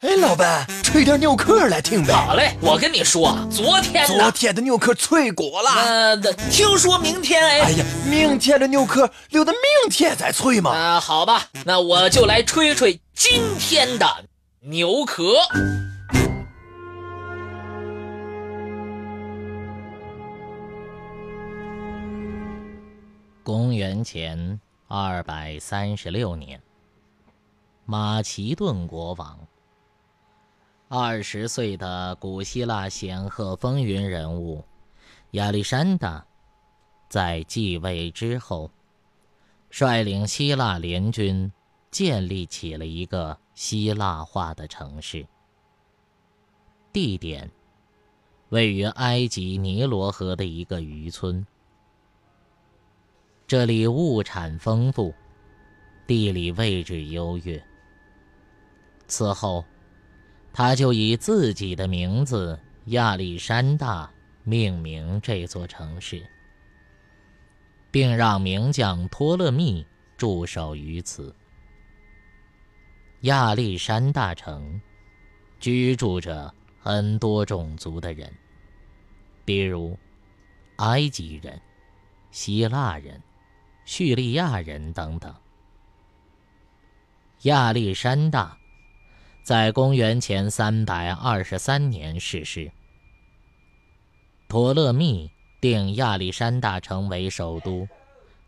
哎，老板，吹点牛壳来听呗。好嘞，我跟你说，昨天昨天的牛壳脆过了。呃，听说明天哎。哎呀，明天的牛壳留到明天再脆嘛。啊，好吧，那我就来吹吹今天的牛壳。公元前二百三十六年，马其顿国王。二十岁的古希腊显赫风云人物亚历山大，在继位之后，率领希腊联军建立起了一个希腊化的城市。地点位于埃及尼罗河的一个渔村，这里物产丰富，地理位置优越。此后。他就以自己的名字亚历山大命名这座城市，并让名将托勒密驻守于此。亚历山大城居住着很多种族的人，比如埃及人、希腊人、叙利亚人等等。亚历山大。在公元前三百二十三年逝世。托勒密定亚历山大城为首都，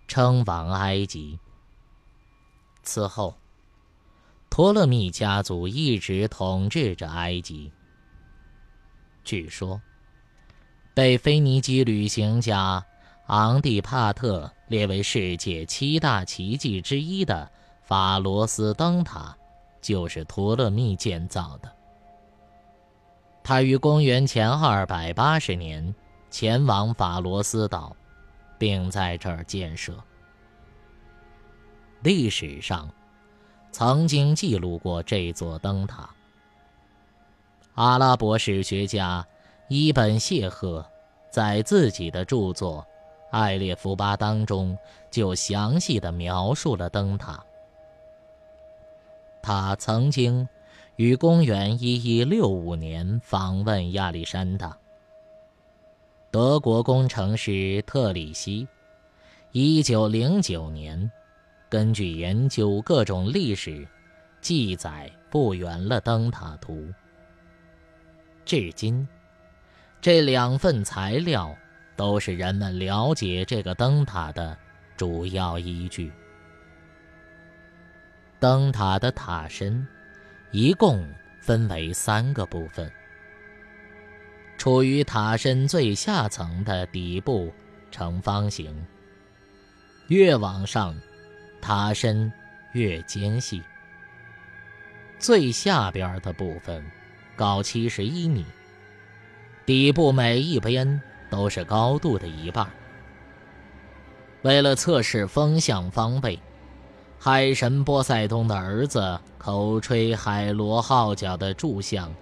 称王埃及。此后，托勒密家族一直统治着埃及。据说，被腓尼基旅行家昂蒂帕特列为世界七大奇迹之一的法罗斯灯塔。就是托勒密建造的。他于公元前二百八十年前往法罗斯岛，并在这儿建设。历史上曾经记录过这座灯塔。阿拉伯史学家伊本谢赫在自己的著作《艾列夫巴》当中就详细的描述了灯塔。他曾经于公元一一六五年访问亚历山大。德国工程师特里希，一九零九年，根据研究各种历史记载，复原了灯塔图。至今，这两份材料都是人们了解这个灯塔的主要依据。灯塔的塔身一共分为三个部分。处于塔身最下层的底部呈方形，越往上，塔身越尖细。最下边的部分高七十一米，底部每一边都是高度的一半。为了测试风向方位。海神波塞冬的儿子口吹海螺号角的柱像，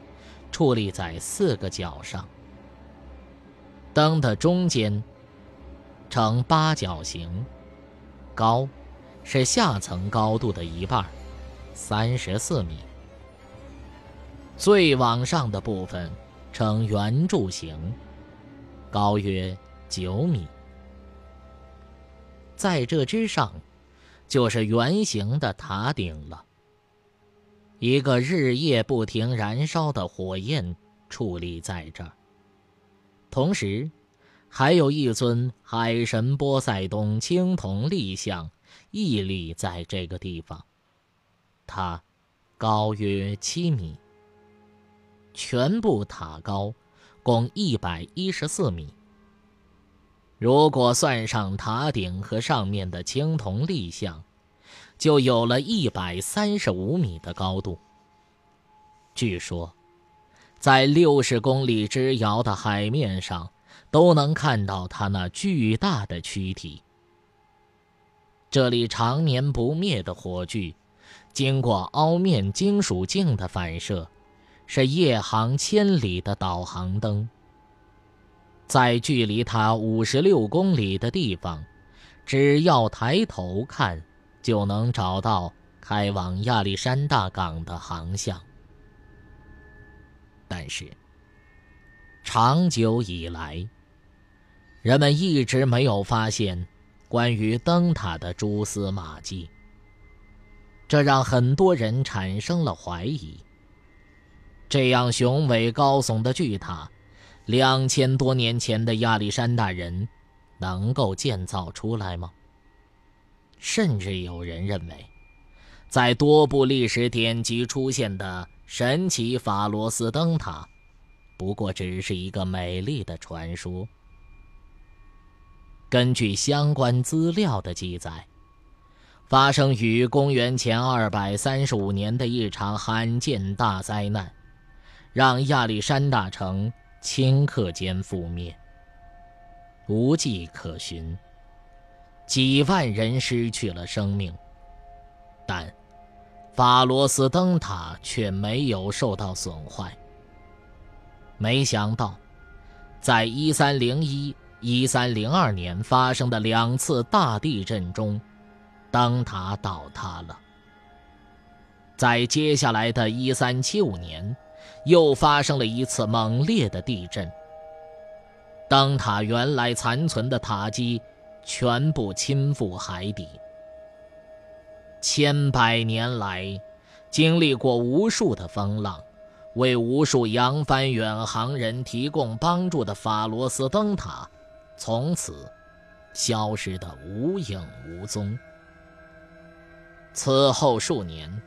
矗立在四个角上。灯的中间呈八角形，高是下层高度的一半，三十四米。最往上的部分呈圆柱形，高约九米。在这之上。就是圆形的塔顶了。一个日夜不停燃烧的火焰矗立在这儿，同时，还有一尊海神波塞冬青铜立像屹立在这个地方。它高约七米，全部塔高共一百一十四米。如果算上塔顶和上面的青铜立像，就有了一百三十五米的高度。据说，在六十公里之遥的海面上，都能看到它那巨大的躯体。这里常年不灭的火炬，经过凹面金属镜的反射，是夜航千里的导航灯。在距离它五十六公里的地方，只要抬头看，就能找到开往亚历山大港的航向。但是，长久以来，人们一直没有发现关于灯塔的蛛丝马迹，这让很多人产生了怀疑：这样雄伟高耸的巨塔，两千多年前的亚历山大人能够建造出来吗？甚至有人认为，在多部历史典籍出现的神奇法罗斯灯塔。不过只是一个美丽的传说。根据相关资料的记载，发生于公元前二百三十五年的一场罕见大灾难，让亚历山大城顷刻间覆灭，无迹可寻，几万人失去了生命。但法罗斯灯塔却没有受到损坏。没想到，在一三零一、一三零二年发生的两次大地震中，灯塔倒塌了。在接下来的一三七五年，又发生了一次猛烈的地震，灯塔原来残存的塔基全部倾覆海底。千百年来，经历过无数的风浪。为无数扬帆远航人提供帮助的法罗斯灯塔，从此消失得无影无踪。此后数年，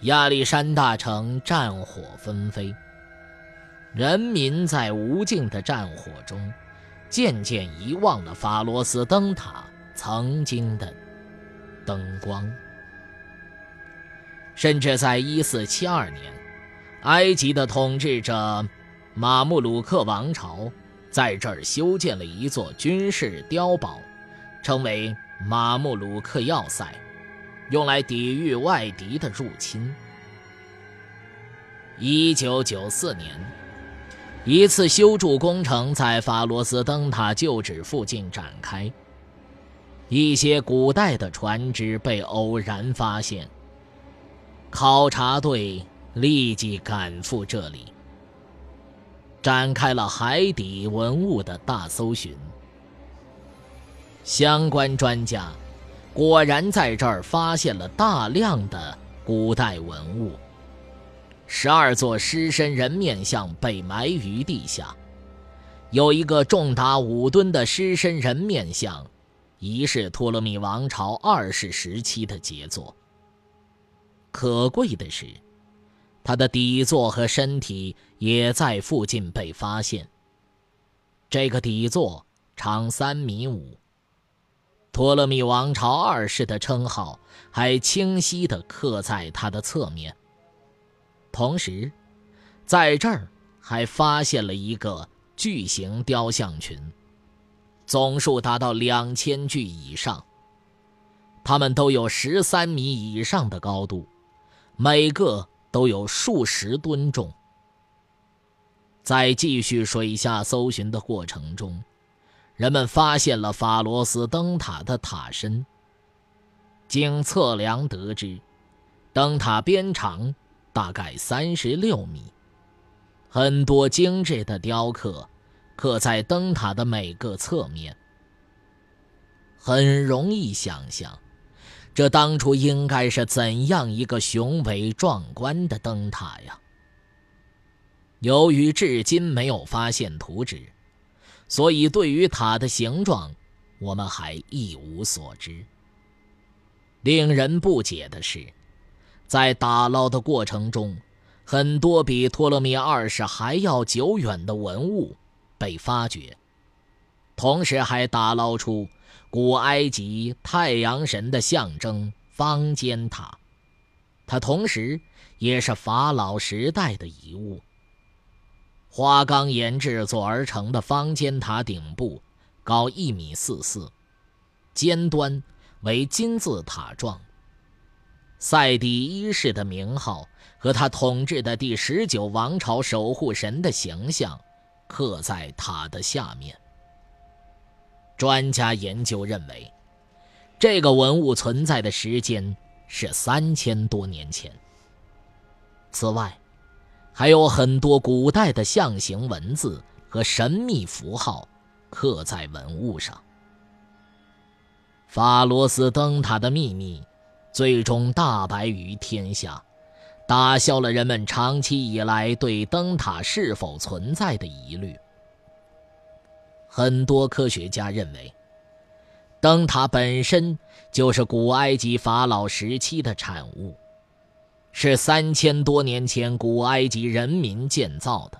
亚历山大城战火纷飞，人民在无尽的战火中，渐渐遗忘了法罗斯灯塔曾经的灯光，甚至在1472年。埃及的统治者马穆鲁克王朝在这儿修建了一座军事碉堡，称为马穆鲁克要塞，用来抵御外敌的入侵。一九九四年，一次修筑工程在法罗斯灯塔旧址附近展开，一些古代的船只被偶然发现，考察队。立即赶赴这里，展开了海底文物的大搜寻。相关专家果然在这儿发现了大量的古代文物，十二座狮身人面像被埋于地下，有一个重达五吨的狮身人面像，疑是托勒密王朝二世时期的杰作。可贵的是。他的底座和身体也在附近被发现。这个底座长三米五，托勒密王朝二世的称号还清晰地刻在他的侧面。同时，在这儿还发现了一个巨型雕像群，总数达到两千具以上。它们都有十三米以上的高度，每个。都有数十吨重。在继续水下搜寻的过程中，人们发现了法罗斯灯塔的塔身。经测量得知，灯塔边长大概三十六米，很多精致的雕刻刻在灯塔的每个侧面，很容易想象。这当初应该是怎样一个雄伟壮观的灯塔呀！由于至今没有发现图纸，所以对于塔的形状，我们还一无所知。令人不解的是，在打捞的过程中，很多比托勒密二世还要久远的文物被发掘，同时还打捞出。古埃及太阳神的象征方尖塔，它同时也是法老时代的遗物。花岗岩制作而成的方尖塔顶部高一米四四，尖端为金字塔状。塞底一世的名号和他统治的第十九王朝守护神的形象刻在塔的下面。专家研究认为，这个文物存在的时间是三千多年前。此外，还有很多古代的象形文字和神秘符号刻在文物上。法罗斯灯塔的秘密最终大白于天下，打消了人们长期以来对灯塔是否存在的疑虑。很多科学家认为，灯塔本身就是古埃及法老时期的产物，是三千多年前古埃及人民建造的。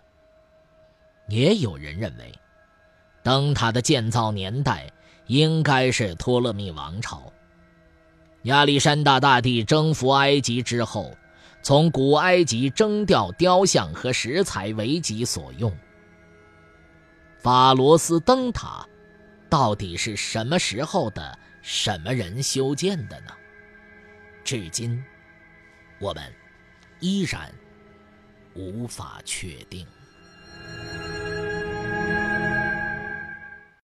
也有人认为，灯塔的建造年代。应该是托勒密王朝。亚历山大大帝征服埃及之后，从古埃及征调雕像和石材为己所用。法罗斯灯塔到底是什么时候的？什么人修建的呢？至今，我们依然无法确定。